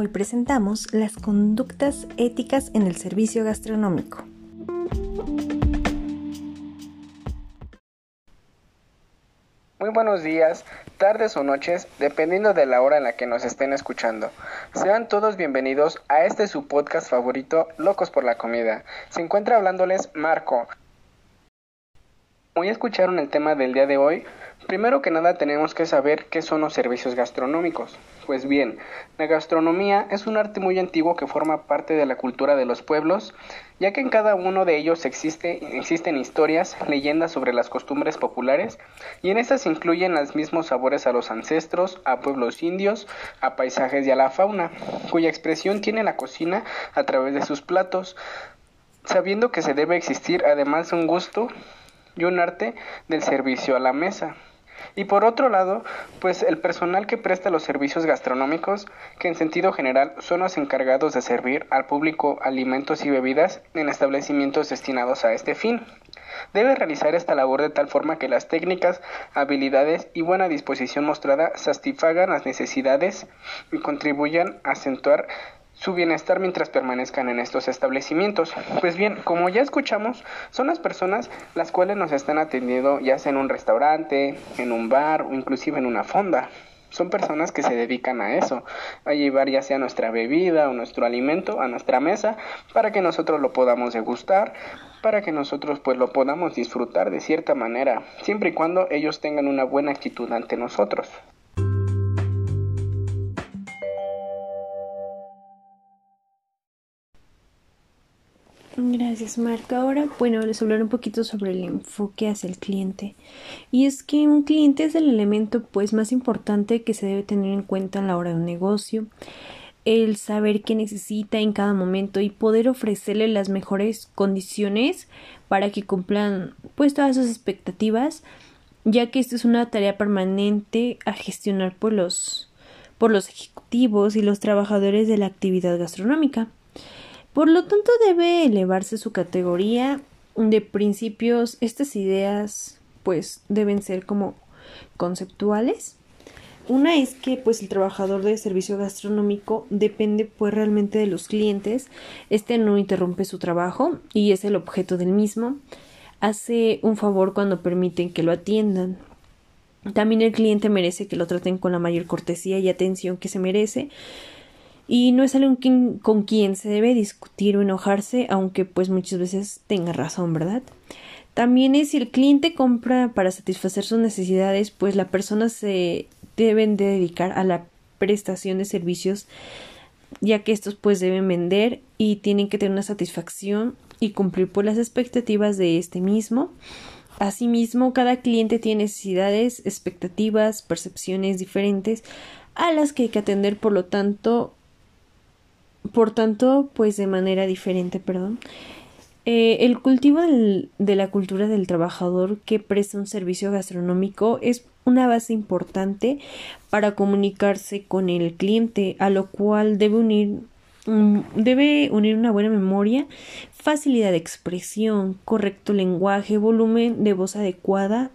Hoy presentamos las conductas éticas en el servicio gastronómico. Muy buenos días, tardes o noches, dependiendo de la hora en la que nos estén escuchando. Sean todos bienvenidos a este su podcast favorito, Locos por la Comida. Se encuentra hablándoles Marco. Hoy escucharon el tema del día de hoy, Primero que nada tenemos que saber qué son los servicios gastronómicos. Pues bien, la gastronomía es un arte muy antiguo que forma parte de la cultura de los pueblos, ya que en cada uno de ellos existe, existen historias, leyendas sobre las costumbres populares, y en estas incluyen los mismos sabores a los ancestros, a pueblos indios, a paisajes y a la fauna, cuya expresión tiene la cocina a través de sus platos, sabiendo que se debe existir además un gusto y un arte del servicio a la mesa. Y por otro lado, pues el personal que presta los servicios gastronómicos, que en sentido general son los encargados de servir al público alimentos y bebidas en establecimientos destinados a este fin. Debe realizar esta labor de tal forma que las técnicas, habilidades y buena disposición mostrada satisfagan las necesidades y contribuyan a acentuar su bienestar mientras permanezcan en estos establecimientos. Pues bien, como ya escuchamos, son las personas las cuales nos están atendiendo ya sea en un restaurante, en un bar o inclusive en una fonda. Son personas que se dedican a eso, a llevar ya sea nuestra bebida o nuestro alimento a nuestra mesa para que nosotros lo podamos degustar, para que nosotros pues lo podamos disfrutar de cierta manera, siempre y cuando ellos tengan una buena actitud ante nosotros. Gracias, Marco. Ahora, bueno, les hablaré un poquito sobre el enfoque hacia el cliente. Y es que un cliente es el elemento pues más importante que se debe tener en cuenta a la hora de un negocio. El saber qué necesita en cada momento y poder ofrecerle las mejores condiciones para que cumplan pues todas sus expectativas, ya que esto es una tarea permanente a gestionar por los por los ejecutivos y los trabajadores de la actividad gastronómica. Por lo tanto, debe elevarse su categoría de principios. Estas ideas, pues, deben ser como conceptuales. Una es que pues el trabajador de servicio gastronómico depende pues realmente de los clientes. Este no interrumpe su trabajo y es el objeto del mismo. Hace un favor cuando permiten que lo atiendan. También el cliente merece que lo traten con la mayor cortesía y atención que se merece y no es algo con quien se debe discutir o enojarse, aunque pues muchas veces tenga razón, ¿verdad? También es si el cliente compra para satisfacer sus necesidades, pues la persona se deben de dedicar a la prestación de servicios, ya que estos pues deben vender y tienen que tener una satisfacción y cumplir por las expectativas de este mismo. Asimismo, cada cliente tiene necesidades, expectativas, percepciones diferentes a las que hay que atender, por lo tanto, por tanto, pues de manera diferente, perdón. Eh, el cultivo de la cultura del trabajador que presta un servicio gastronómico es una base importante para comunicarse con el cliente, a lo cual debe unir, debe unir una buena memoria, facilidad de expresión, correcto lenguaje, volumen de voz adecuada,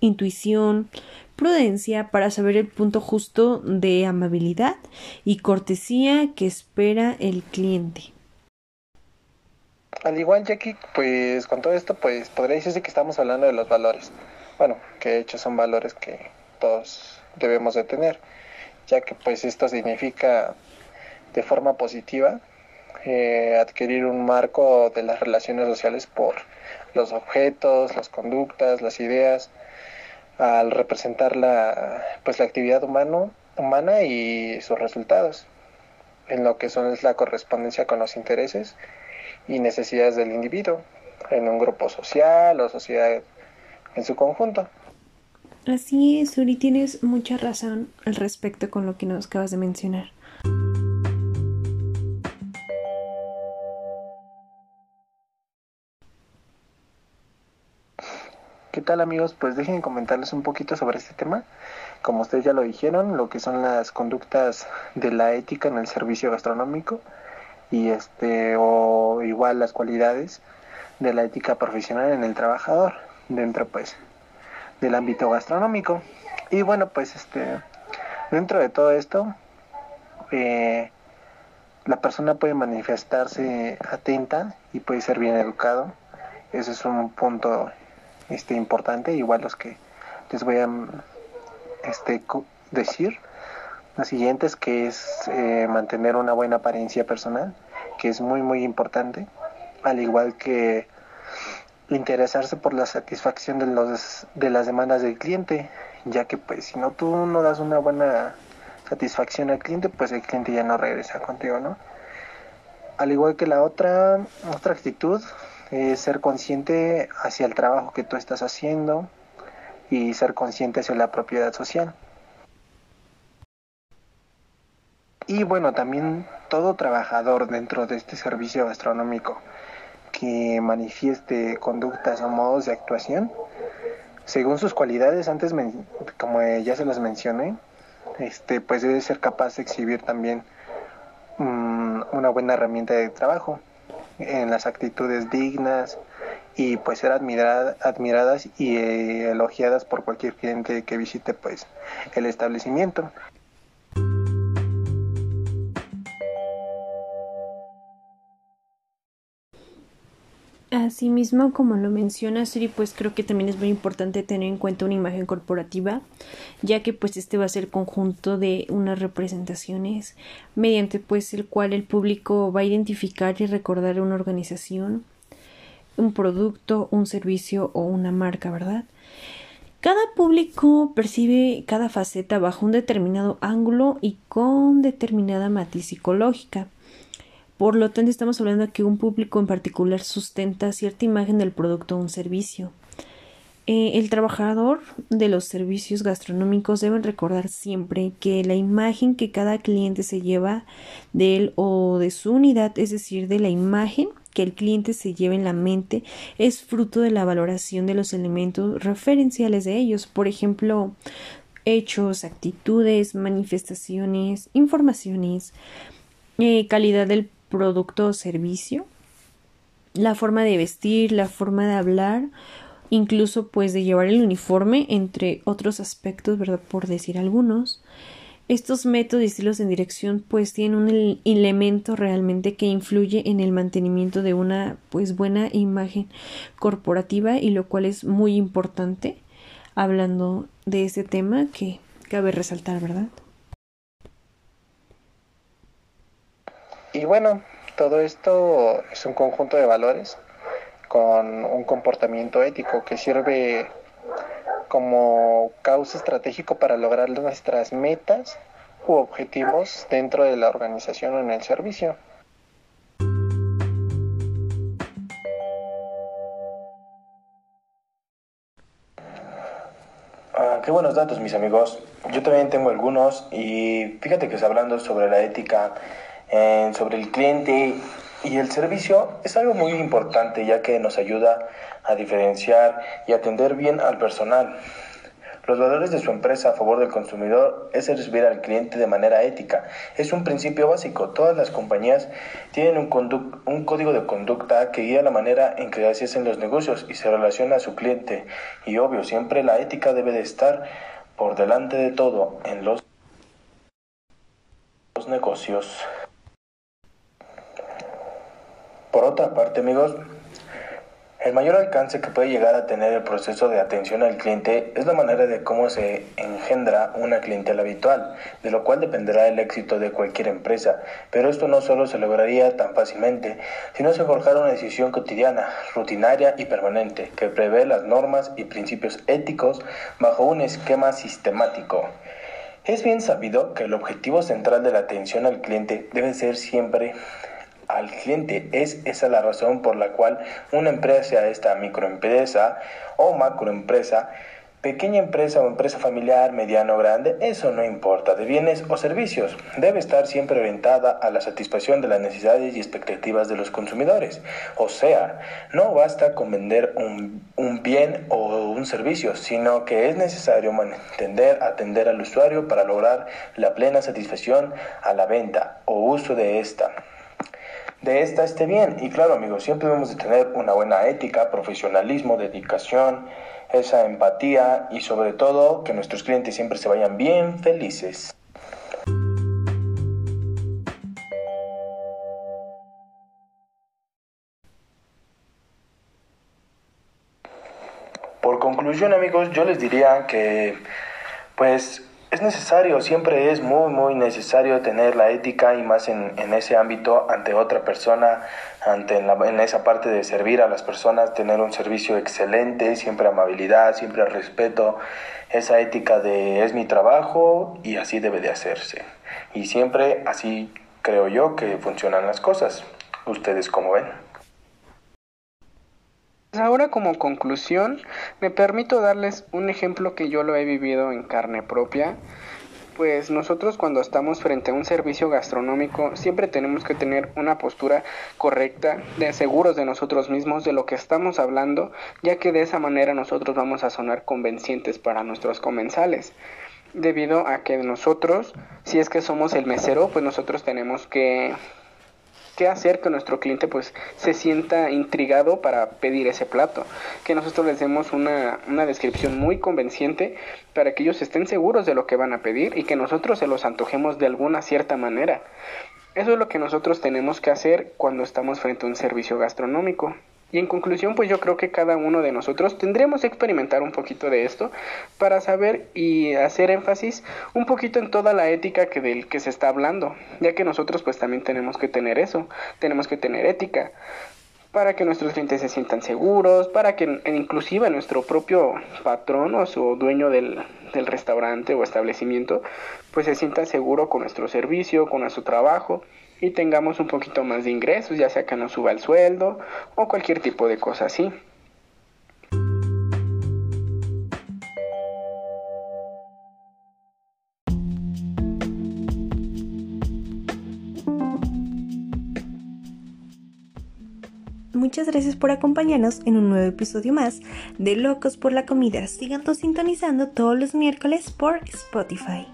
intuición, prudencia para saber el punto justo de amabilidad y cortesía que espera el cliente. Al igual, Jackie, pues con todo esto, pues podría decirse que estamos hablando de los valores. Bueno, que de hecho son valores que todos debemos de tener, ya que pues esto significa de forma positiva eh, adquirir un marco de las relaciones sociales por los objetos, las conductas, las ideas, al representar la, pues, la actividad humano, humana y sus resultados, en lo que son es la correspondencia con los intereses y necesidades del individuo, en un grupo social o sociedad en su conjunto. Así es, tienes mucha razón al respecto con lo que nos acabas de mencionar. ¿Qué tal amigos? Pues dejen comentarles un poquito sobre este tema. Como ustedes ya lo dijeron, lo que son las conductas de la ética en el servicio gastronómico y este o igual las cualidades de la ética profesional en el trabajador dentro pues del ámbito gastronómico. Y bueno, pues este dentro de todo esto eh, la persona puede manifestarse atenta y puede ser bien educado. Ese es un punto este, importante, igual los que les voy a este, decir. La siguiente es que es eh, mantener una buena apariencia personal, que es muy muy importante, al igual que interesarse por la satisfacción de, los, de las demandas del cliente, ya que pues si no tú no das una buena satisfacción al cliente, pues el cliente ya no regresa contigo, ¿no? Al igual que la otra, otra actitud es ser consciente hacia el trabajo que tú estás haciendo y ser consciente hacia la propiedad social. Y bueno, también todo trabajador dentro de este servicio gastronómico que manifieste conductas o modos de actuación, según sus cualidades, antes como ya se las mencioné, este, pues debe ser capaz de exhibir también mm, una buena herramienta de trabajo en las actitudes dignas y pues ser admiradas y eh, elogiadas por cualquier cliente que visite pues el establecimiento. Asimismo, como lo menciona Siri, pues creo que también es muy importante tener en cuenta una imagen corporativa, ya que pues este va a ser conjunto de unas representaciones mediante pues el cual el público va a identificar y recordar una organización, un producto, un servicio o una marca, ¿verdad? Cada público percibe cada faceta bajo un determinado ángulo y con determinada matiz psicológica. Por lo tanto, estamos hablando de que un público en particular sustenta cierta imagen del producto o un servicio. Eh, el trabajador de los servicios gastronómicos debe recordar siempre que la imagen que cada cliente se lleva de él o de su unidad, es decir, de la imagen que el cliente se lleva en la mente, es fruto de la valoración de los elementos referenciales de ellos. Por ejemplo, hechos, actitudes, manifestaciones, informaciones, eh, calidad del producto o servicio, la forma de vestir, la forma de hablar, incluso pues de llevar el uniforme, entre otros aspectos, ¿verdad? Por decir algunos. Estos métodos y estilos en dirección pues tienen un elemento realmente que influye en el mantenimiento de una pues buena imagen corporativa y lo cual es muy importante hablando de este tema que cabe resaltar, ¿verdad? Y bueno, todo esto es un conjunto de valores con un comportamiento ético que sirve como causa estratégico para lograr nuestras metas u objetivos dentro de la organización o en el servicio. Ah, qué buenos datos, mis amigos. Yo también tengo algunos y fíjate que hablando sobre la ética sobre el cliente y el servicio es algo muy importante ya que nos ayuda a diferenciar y atender bien al personal. Los valores de su empresa a favor del consumidor es servir al cliente de manera ética. Es un principio básico. Todas las compañías tienen un, un código de conducta que guía la manera en que se hacen los negocios y se relaciona a su cliente. Y obvio, siempre la ética debe de estar por delante de todo en los negocios. Por otra parte, amigos, el mayor alcance que puede llegar a tener el proceso de atención al cliente es la manera de cómo se engendra una clientela habitual, de lo cual dependerá el éxito de cualquier empresa. Pero esto no solo se lograría tan fácilmente, sino se forjara una decisión cotidiana, rutinaria y permanente, que prevé las normas y principios éticos bajo un esquema sistemático. Es bien sabido que el objetivo central de la atención al cliente debe ser siempre al cliente. Es esa la razón por la cual una empresa, esta microempresa o macroempresa, pequeña empresa o empresa familiar, mediano o grande, eso no importa, de bienes o servicios, debe estar siempre orientada a la satisfacción de las necesidades y expectativas de los consumidores. O sea, no basta con vender un, un bien o un servicio, sino que es necesario mantener, atender al usuario para lograr la plena satisfacción a la venta o uso de esta de esta esté bien. Y claro, amigos, siempre debemos de tener una buena ética, profesionalismo, dedicación, esa empatía y sobre todo que nuestros clientes siempre se vayan bien felices. Por conclusión, amigos, yo les diría que pues es necesario, siempre es muy, muy necesario tener la ética y más en, ese ámbito ante otra persona, ante en, la, en, esa parte de servir a las personas, tener un servicio excelente, siempre amabilidad, siempre respeto, esa ética de es mi trabajo y así debe de hacerse. Y siempre así creo yo que funcionan las cosas. ¿Ustedes cómo ven? Ahora como conclusión, me permito darles un ejemplo que yo lo he vivido en carne propia. Pues nosotros cuando estamos frente a un servicio gastronómico siempre tenemos que tener una postura correcta, de seguros de nosotros mismos, de lo que estamos hablando, ya que de esa manera nosotros vamos a sonar convencientes para nuestros comensales. Debido a que nosotros, si es que somos el mesero, pues nosotros tenemos que qué hacer que nuestro cliente pues se sienta intrigado para pedir ese plato, que nosotros les demos una, una descripción muy convenciente para que ellos estén seguros de lo que van a pedir y que nosotros se los antojemos de alguna cierta manera. Eso es lo que nosotros tenemos que hacer cuando estamos frente a un servicio gastronómico. Y en conclusión, pues yo creo que cada uno de nosotros tendremos que experimentar un poquito de esto para saber y hacer énfasis un poquito en toda la ética que del que se está hablando, ya que nosotros pues también tenemos que tener eso, tenemos que tener ética para que nuestros clientes se sientan seguros, para que inclusive nuestro propio patrón o su dueño del, del restaurante o establecimiento pues se sienta seguro con nuestro servicio, con nuestro trabajo y tengamos un poquito más de ingresos, ya sea que nos suba el sueldo o cualquier tipo de cosa así. Muchas gracias por acompañarnos en un nuevo episodio más de Locos por la Comida. Sigan sintonizando todos los miércoles por Spotify.